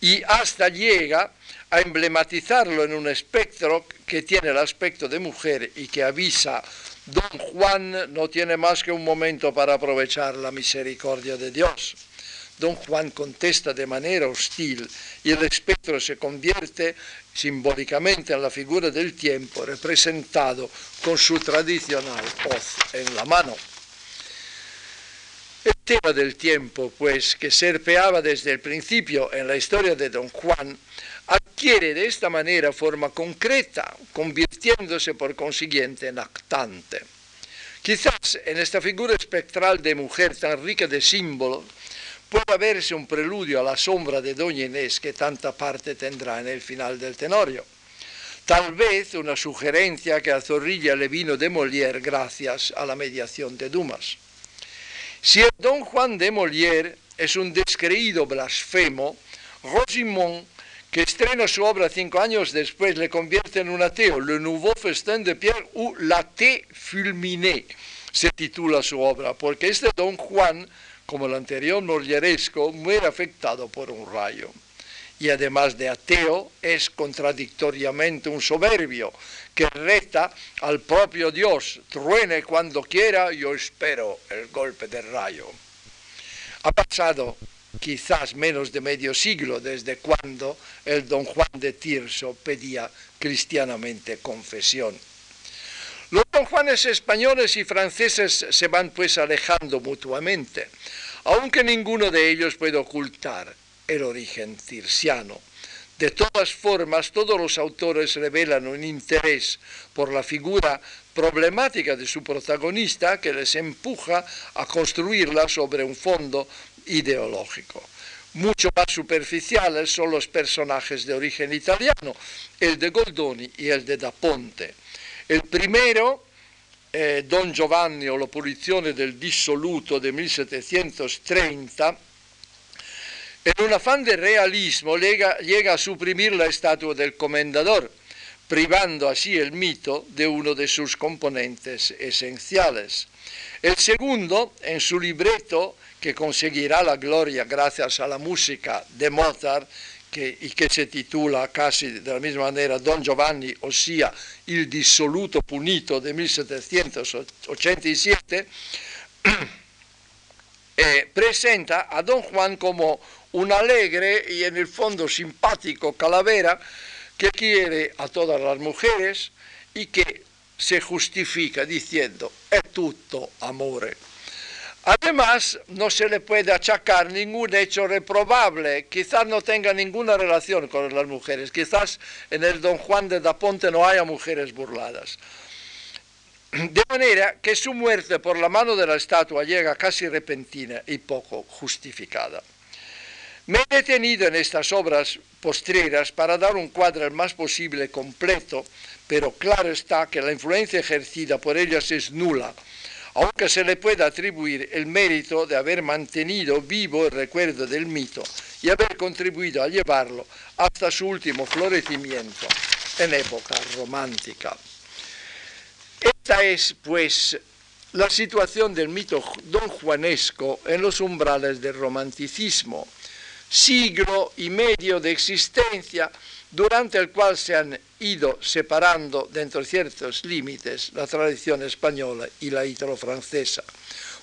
y hasta llega a emblematizarlo en un espectro que tiene el aspecto de mujer y que avisa Don Juan no tiene más que un momento para aprovechar la misericordia de Dios. Don Juan contesta de manera hostil y el espectro se convierte simbólicamente en la figura del tiempo representado con su tradicional hoz en la mano. El tema del tiempo, pues, que serpeaba desde el principio en la historia de Don Juan, adquiere de esta manera forma concreta, convirtiéndose por consiguiente en actante. Quizás en esta figura espectral de mujer tan rica de símbolos pueda verse un preludio a la sombra de Doña Inés que tanta parte tendrá en el final del Tenorio. Tal vez una sugerencia que a Zorrilla le vino de Molière gracias a la mediación de Dumas. Si el don Juan de Molière es un descreído blasfemo, Rosimond, que estrena su obra cinco años después, le convierte en un ateo. Le Nouveau Festin de Pierre ou La Té Fulminé se titula su obra, porque este don Juan, como el anterior molieresco, muere afectado por un rayo y además de ateo es contradictoriamente un soberbio que reta al propio Dios, truene cuando quiera, yo espero el golpe del rayo. Ha pasado quizás menos de medio siglo desde cuando el don Juan de Tirso pedía cristianamente confesión. Los don Juanes españoles y franceses se van pues alejando mutuamente, aunque ninguno de ellos puede ocultar el origen circiano. De todas formas, todos los autores revelan un interés por la figura problemática de su protagonista que les empuja a construirla sobre un fondo ideológico. Mucho más superficiales son los personajes de origen italiano, el de Goldoni y el de Da Ponte. El primero, eh, Don Giovanni o la punizione del dissoluto de 1730, en un afán de realismo llega, llega, a suprimir la estatua del comendador, privando así el mito de uno de sus componentes esenciales. El segundo, en su libreto, que conseguirá la gloria gracias a la música de Mozart, que, y que se titula casi de la misma manera Don Giovanni, ossia Il dissoluto punito de 1787, eh, presenta a Don Juan como un alegre y en el fondo simpático calavera que quiere a todas las mujeres y que se justifica diciendo es tutto amore. Además, no se le puede achacar ningún hecho reprobable, quizás no tenga ninguna relación con las mujeres, quizás en el Don Juan de Daponte no haya mujeres burladas. De manera que su muerte por la mano de la estatua llega casi repentina y poco justificada. Me he detenido en estas obras postreras para dar un cuadro el más posible completo, pero claro está que la influencia ejercida por ellas es nula, aunque se le pueda atribuir el mérito de haber mantenido vivo el recuerdo del mito y haber contribuido a llevarlo hasta su último florecimiento en época romántica. Esta es, pues, la situación del mito don Juanesco en los umbrales del romanticismo, siglo y medio de existencia durante el cual se han ido separando dentro de ciertos límites la tradición española y la italo-francesa.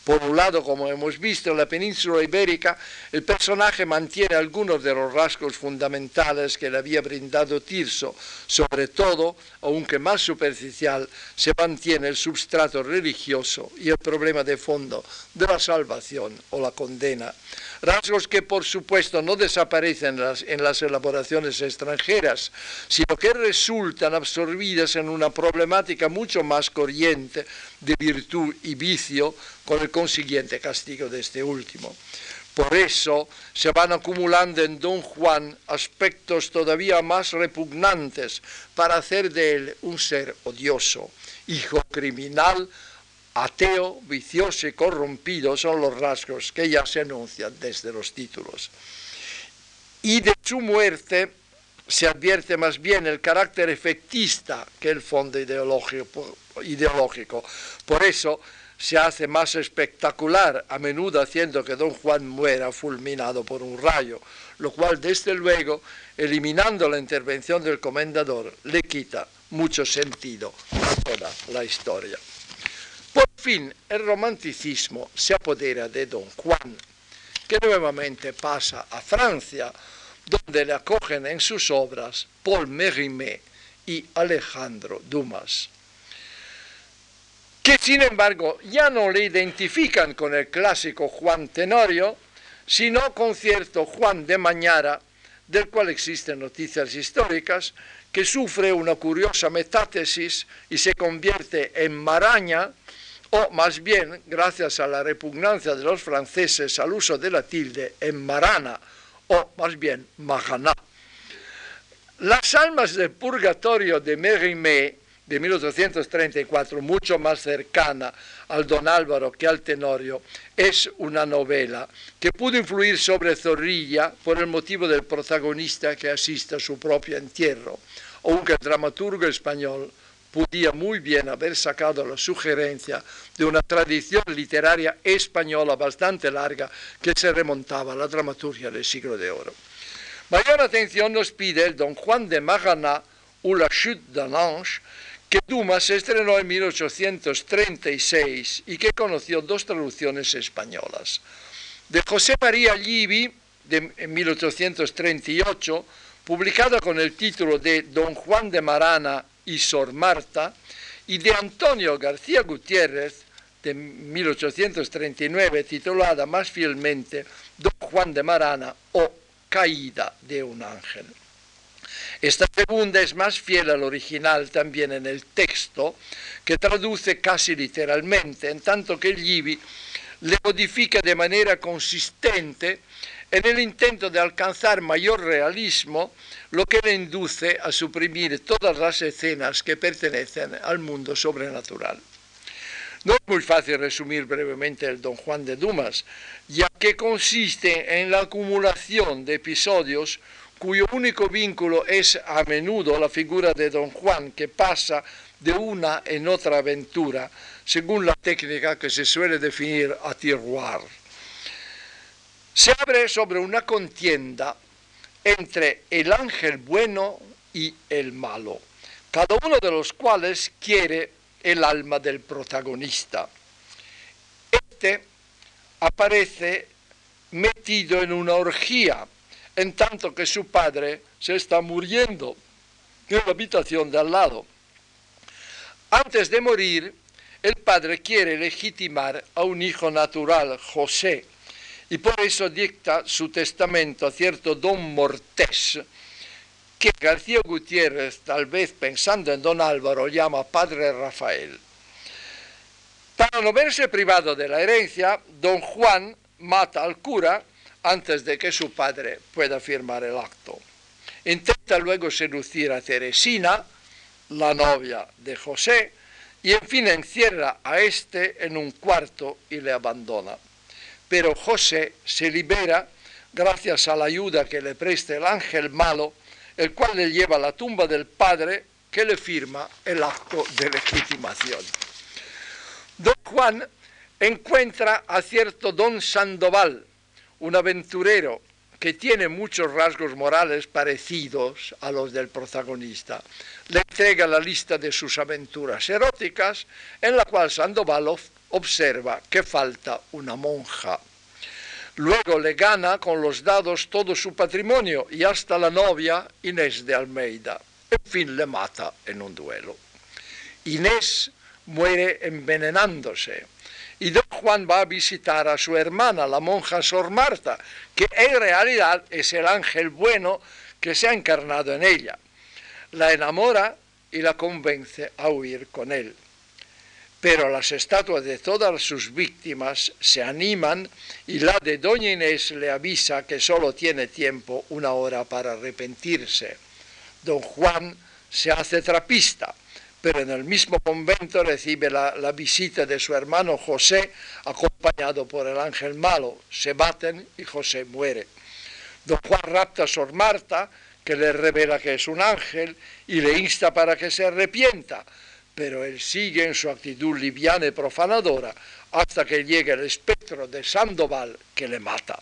Por un lado, como hemos visto, en la península ibérica el personaje mantiene algunos de los rasgos fundamentales que le había brindado Tirso, sobre todo, aunque más superficial, se mantiene el substrato religioso y el problema de fondo de la salvación o la condena rasgos que por supuesto no desaparecen en las, elaboraciones extranjeras, sino que resultan absorbidas en una problemática mucho más corriente de virtud y vicio, con el consiguiente castigo de este último. Por eso se van acumulando en Don Juan aspectos todavía más repugnantes para hacer de él un ser odioso, hijo criminal, ateo, vicioso y corrompido son los rasgos que ya se anuncian desde los títulos. Y de su muerte se advierte más bien el carácter efectista que el fondo ideológico. Por eso se hace más espectacular, a menudo haciendo que don Juan muera fulminado por un rayo, lo cual desde luego, eliminando la intervención del comendador, le quita mucho sentido a toda la historia. Fin, el romanticismo se apodera de don Juan, que nuevamente pasa a Francia, donde le acogen en sus obras Paul Mérimée y Alejandro Dumas, que sin embargo ya no le identifican con el clásico Juan Tenorio, sino con cierto Juan de Mañara, del cual existen noticias históricas, que sufre una curiosa metátesis y se convierte en maraña, o más bien, gracias a la repugnancia de los franceses al uso de la tilde, en Marana, o más bien Mahaná. Las almas del purgatorio de Mérimée de 1834, mucho más cercana al Don Álvaro que al Tenorio, es una novela que pudo influir sobre Zorrilla por el motivo del protagonista que asiste a su propio entierro, aunque el dramaturgo español podía muy bien haber sacado la sugerencia de una tradición literaria española bastante larga que se remontaba a la dramaturgia del siglo de oro. Mayor atención nos pide el Don Juan de Maganá ou la chute d'un ange, que Dumas estrenó en 1836 y que conoció dos traducciones españolas. De José María Llivi, de, en 1838, publicada con el título de Don Juan de Marana y Sor Marta, y de Antonio García Gutiérrez, de 1839, titulada más fielmente Don Juan de Marana o Caída de un ángel. Esta segunda es más fiel al original también en el texto, que traduce casi literalmente, en tanto que Givi le modifica de manera consistente en el intento de alcanzar mayor realismo, lo que le induce a suprimir todas las escenas que pertenecen al mundo sobrenatural. No es muy fácil resumir brevemente el Don Juan de Dumas, ya que consiste en la acumulación de episodios cuyo único vínculo es a menudo la figura de Don Juan, que pasa de una en otra aventura, según la técnica que se suele definir a tiroir se abre sobre una contienda entre el ángel bueno y el malo, cada uno de los cuales quiere el alma del protagonista. Este aparece metido en una orgía, en tanto que su padre se está muriendo en la habitación de al lado. Antes de morir, el padre quiere legitimar a un hijo natural, José, y por eso dicta su testamento a cierto don Mortés, que García Gutiérrez, tal vez pensando en don Álvaro, llama Padre Rafael. Para no verse privado de la herencia, don Juan mata al cura antes de que su padre pueda firmar el acto. Intenta luego seducir a Teresina, la novia de José, y en fin encierra a este en un cuarto y le abandona pero José se libera gracias a la ayuda que le presta el ángel malo, el cual le lleva a la tumba del padre que le firma el acto de legitimación. Don Juan encuentra a cierto Don Sandoval, un aventurero que tiene muchos rasgos morales parecidos a los del protagonista. Le entrega la lista de sus aventuras eróticas, en la cual Sandoval observa que falta una monja. Luego le gana con los dados todo su patrimonio y hasta la novia Inés de Almeida. En fin, le mata en un duelo. Inés muere envenenándose y don Juan va a visitar a su hermana, la monja Sor Marta, que en realidad es el ángel bueno que se ha encarnado en ella. La enamora y la convence a huir con él. Pero las estatuas de todas sus víctimas se animan y la de Doña Inés le avisa que solo tiene tiempo una hora para arrepentirse. Don Juan se hace trapista pero en el mismo convento recibe la, visita de su hermano José, acompañado por el ángel malo. Se baten y José muere. Don Juan rapta a Sor Marta, que le revela que es un ángel y le insta para que se arrepienta, pero él sigue en su actitud liviana y profanadora hasta que llega el espectro de Sandoval que le mata.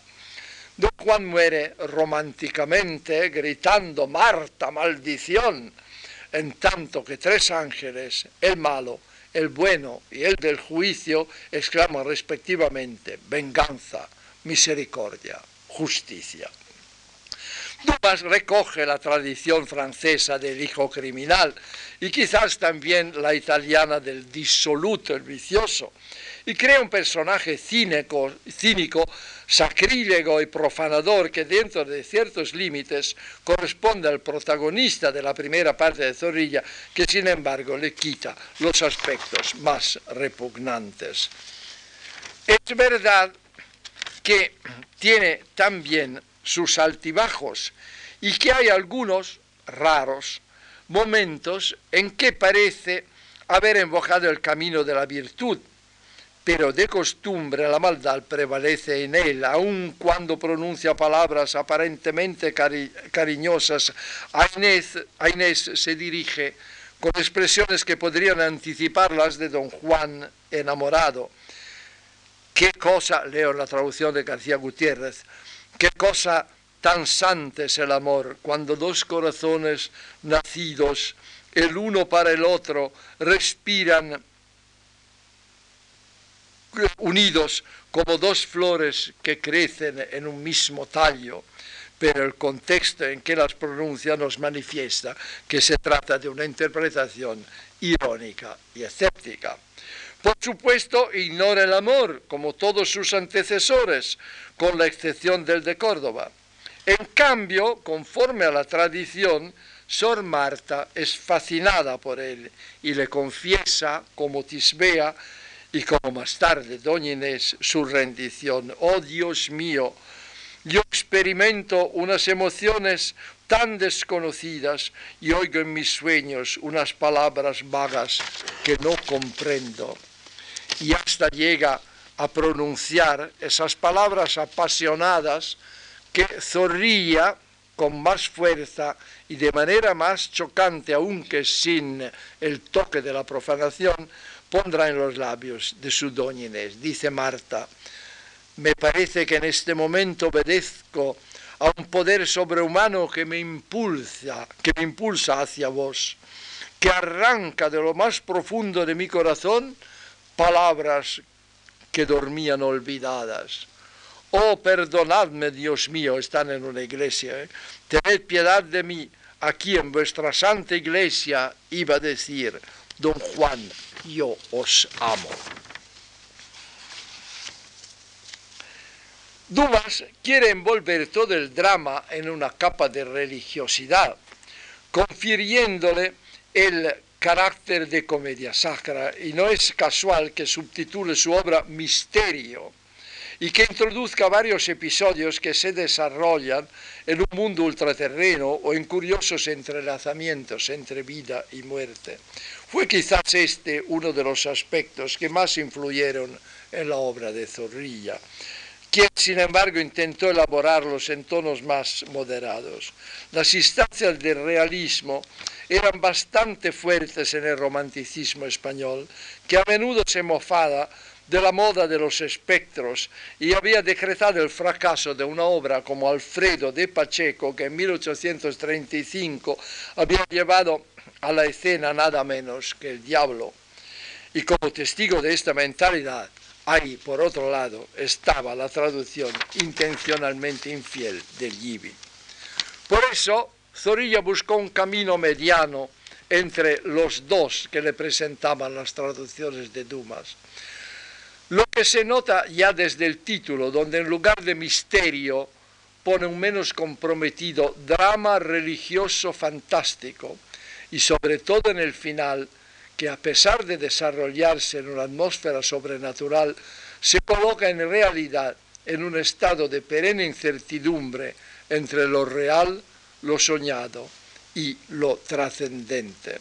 Don Juan muere románticamente gritando Marta, maldición, en tanto que tres ángeles, el malo, el bueno y el del juicio, exclaman respectivamente venganza, misericordia, justicia. Dumas recoge la tradición francesa del hijo criminal y quizás también la italiana del disoluto, el vicioso, y crea un personaje cínico, cínico, sacrílego y profanador que dentro de ciertos límites corresponde al protagonista de la primera parte de Zorrilla, que sin embargo le quita los aspectos más repugnantes. Es verdad que tiene también sus altibajos y que hay algunos raros momentos en que parece haber embojado el camino de la virtud, pero de costumbre la maldad prevalece en él, aun cuando pronuncia palabras aparentemente cariñosas. A Inés, a Inés se dirige con expresiones que podrían anticipar las de don Juan enamorado. Qué cosa, leo la traducción de García Gutiérrez, qué cosa tan santa es el amor, cuando dos corazones nacidos, el uno para el otro, respiran unidos como dos flores que crecen en un mismo tallo, pero el contexto en que las pronuncia nos manifiesta que se trata de una interpretación irónica y escéptica. Por supuesto, ignora el amor, como todos sus antecesores, con la excepción del de Córdoba. En cambio, conforme a la tradición, Sor Marta es fascinada por él y le confiesa, como Tisbea, y como más tarde Doña Inés su rendición. Oh Dios mío, yo experimento unas emociones tan desconocidas y oigo en mis sueños unas palabras vagas que no comprendo. Y hasta llega a pronunciar esas palabras apasionadas que Zorrilla con más fuerza y de manera más chocante, aunque sin el toque de la profanación, pondrá en los labios de su doña Inés. Dice Marta, me parece que en este momento obedezco a un poder sobrehumano que me impulsa, que me impulsa hacia vos, que arranca de lo más profundo de mi corazón palabras que dormían olvidadas. Oh, perdonadme, Dios mío, están en una iglesia, ¿eh? tened piedad de mí, aquí en vuestra santa iglesia, iba a decir don Juan, yo os amo. Dumas quiere envolver todo el drama en una capa de religiosidad, confiriéndole el carácter de comedia sacra, y no es casual que subtitule su obra Misterio, y que introduzca varios episodios que se desarrollan en un mundo ultraterreno o en curiosos entrelazamientos entre vida y muerte. Fue quizás este uno de los aspectos que más influyeron en la obra de Zorrilla, quien sin embargo intentó elaborarlos en tonos más moderados. Las instancias del realismo eran bastante fuertes en el romanticismo español, que a menudo se mofaba de la moda de los espectros y había decretado el fracaso de una obra como Alfredo de Pacheco, que en 1835 había llevado a la escena nada menos que el diablo. Y como testigo de esta mentalidad, ahí, por otro lado, estaba la traducción intencionalmente infiel del Gibi. Por eso, Zorilla buscó un camino mediano entre los dos que le presentaban las traducciones de Dumas. Lo que se nota ya desde el título, donde en lugar de misterio pone un menos comprometido drama religioso fantástico, y sobre todo en el final, que a pesar de desarrollarse en una atmósfera sobrenatural, se coloca en realidad en un estado de perenne incertidumbre entre lo real, lo soñado y lo trascendente.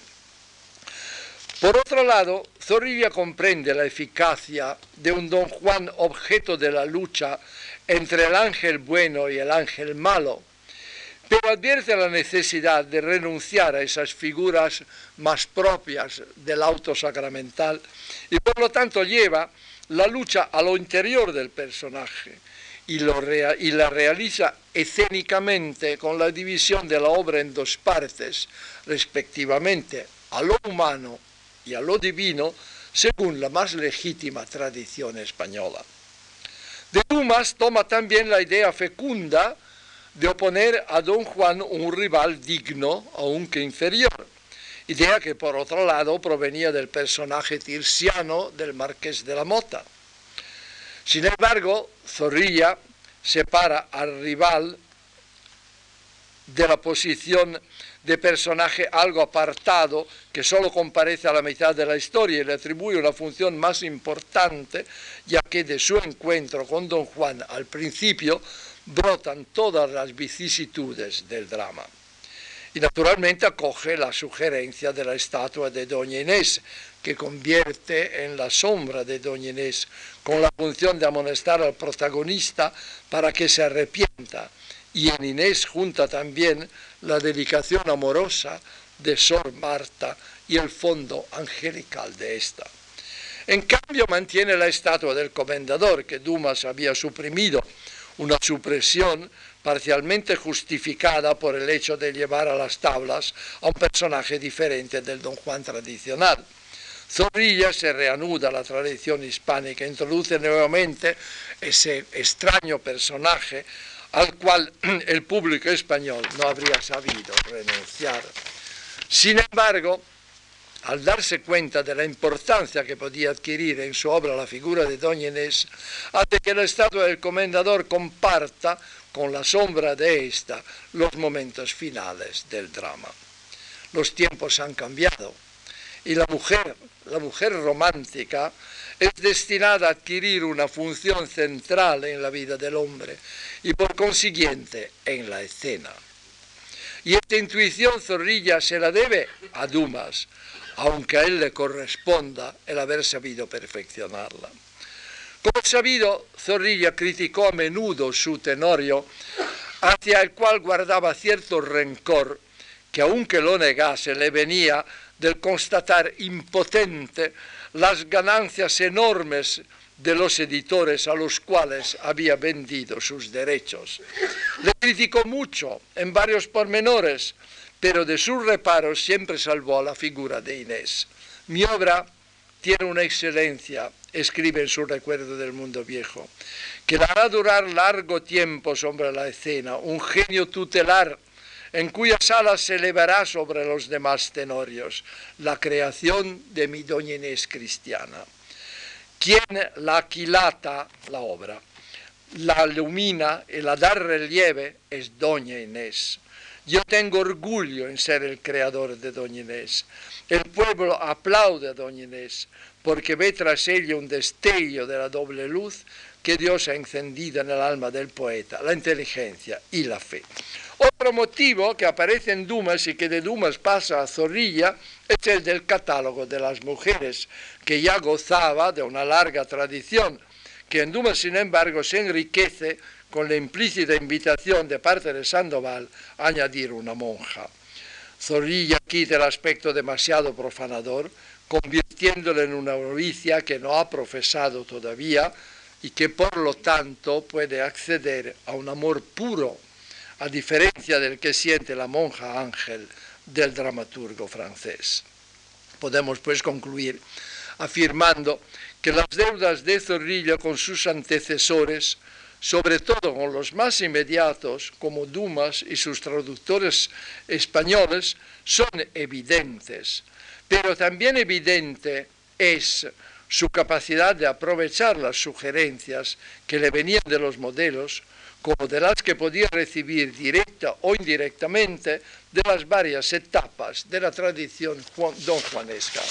Por otro lado, Zorrilla comprende la eficacia de un don Juan objeto de la lucha entre el ángel bueno y el ángel malo, pero advierte la necesidad de renunciar a esas figuras más propias del auto sacramental y por lo tanto lleva la lucha a lo interior del personaje y, la realiza escénicamente con la división de la obra en dos partes, respectivamente a lo humano y a lo divino según la más legítima tradición española. De Dumas toma también la idea fecunda de oponer a don Juan un rival digno, aunque inferior, idea que por otro lado provenía del personaje tirsiano del marqués de la Mota. Sin embargo, Zorrilla separa al rival de la posición de personaje algo apartado que solo comparece a la mitad de la historia y le atribuye una función más importante, ya que de su encuentro con don Juan al principio brotan todas las vicisitudes del drama. Y naturalmente acoge la sugerencia de la estatua de Doña Inés, que convierte en la sombra de Doña Inés, con la función de amonestar al protagonista para que se arrepienta y en Inés junta también la dedicación amorosa de Sor Marta y el fondo angelical de esta. En cambio mantiene la estatua del comendador que Dumas había suprimido, una supresión parcialmente justificada por el hecho de llevar a las tablas a un personaje diferente del Don Juan tradicional. Zorrilla se reanuda la tradición hispánica, introduce nuevamente ese extraño personaje al cual el público español no habría sabido renunciar. Sin embargo, al darse cuenta de la importancia que podía adquirir en su obra la figura de Doña Inés, hace que la estatua del comendador comparta con la sombra de ésta los momentos finales del drama. Los tiempos han cambiado y la mujer, la mujer romántica, es destinada a adquirir una función central en la vida del hombre y por consiguiente en la escena. Y esta intuición Zorrilla se la debe a Dumas, aunque a él le corresponda el haber sabido perfeccionarla. Como sabido, Zorrilla criticó a menudo su Tenorio, hacia el cual guardaba cierto rencor que aunque lo negase le venía del constatar impotente las ganancias enormes de los editores a los cuales había vendido sus derechos. Le criticó mucho en varios pormenores, pero de sus reparos siempre salvó a la figura de Inés. Mi obra tiene una excelencia, escribe en su recuerdo del mundo viejo, que la hará durar largo tiempo sobre la escena, un genio tutelar en cuyas alas se elevará sobre los demás tenorios la creación de mi doña Inés cristiana. Quien la aquilata la obra, la ilumina y la da relieve es doña Inés. Yo tengo orgullo en ser el creador de doña Inés. El pueblo aplaude a doña Inés porque ve tras ella un destello de la doble luz que Dios ha encendido en el alma del poeta, la inteligencia y la fe. Otro motivo que aparece en Dumas y que de Dumas pasa a Zorrilla es el del catálogo de las mujeres, que ya gozaba de una larga tradición, que en Dumas, sin embargo, se enriquece con la implícita invitación de parte de Sandoval a añadir una monja. Zorrilla quita el aspecto demasiado profanador, convirtiéndole en una novicia que no ha profesado todavía y que por lo tanto puede acceder a un amor puro, a diferencia del que siente la monja Ángel del dramaturgo francés. Podemos pues concluir afirmando que las deudas de Zorrilla con sus antecesores sobre todo con los más inmediatos, como Dumas y sus traductores españoles, son evidentes. Pero también evidente es su capacidad de aprovechar las sugerencias que le venían de los modelos, como de las que podía recibir directa o indirectamente de las varias etapas de la tradición don juanesca.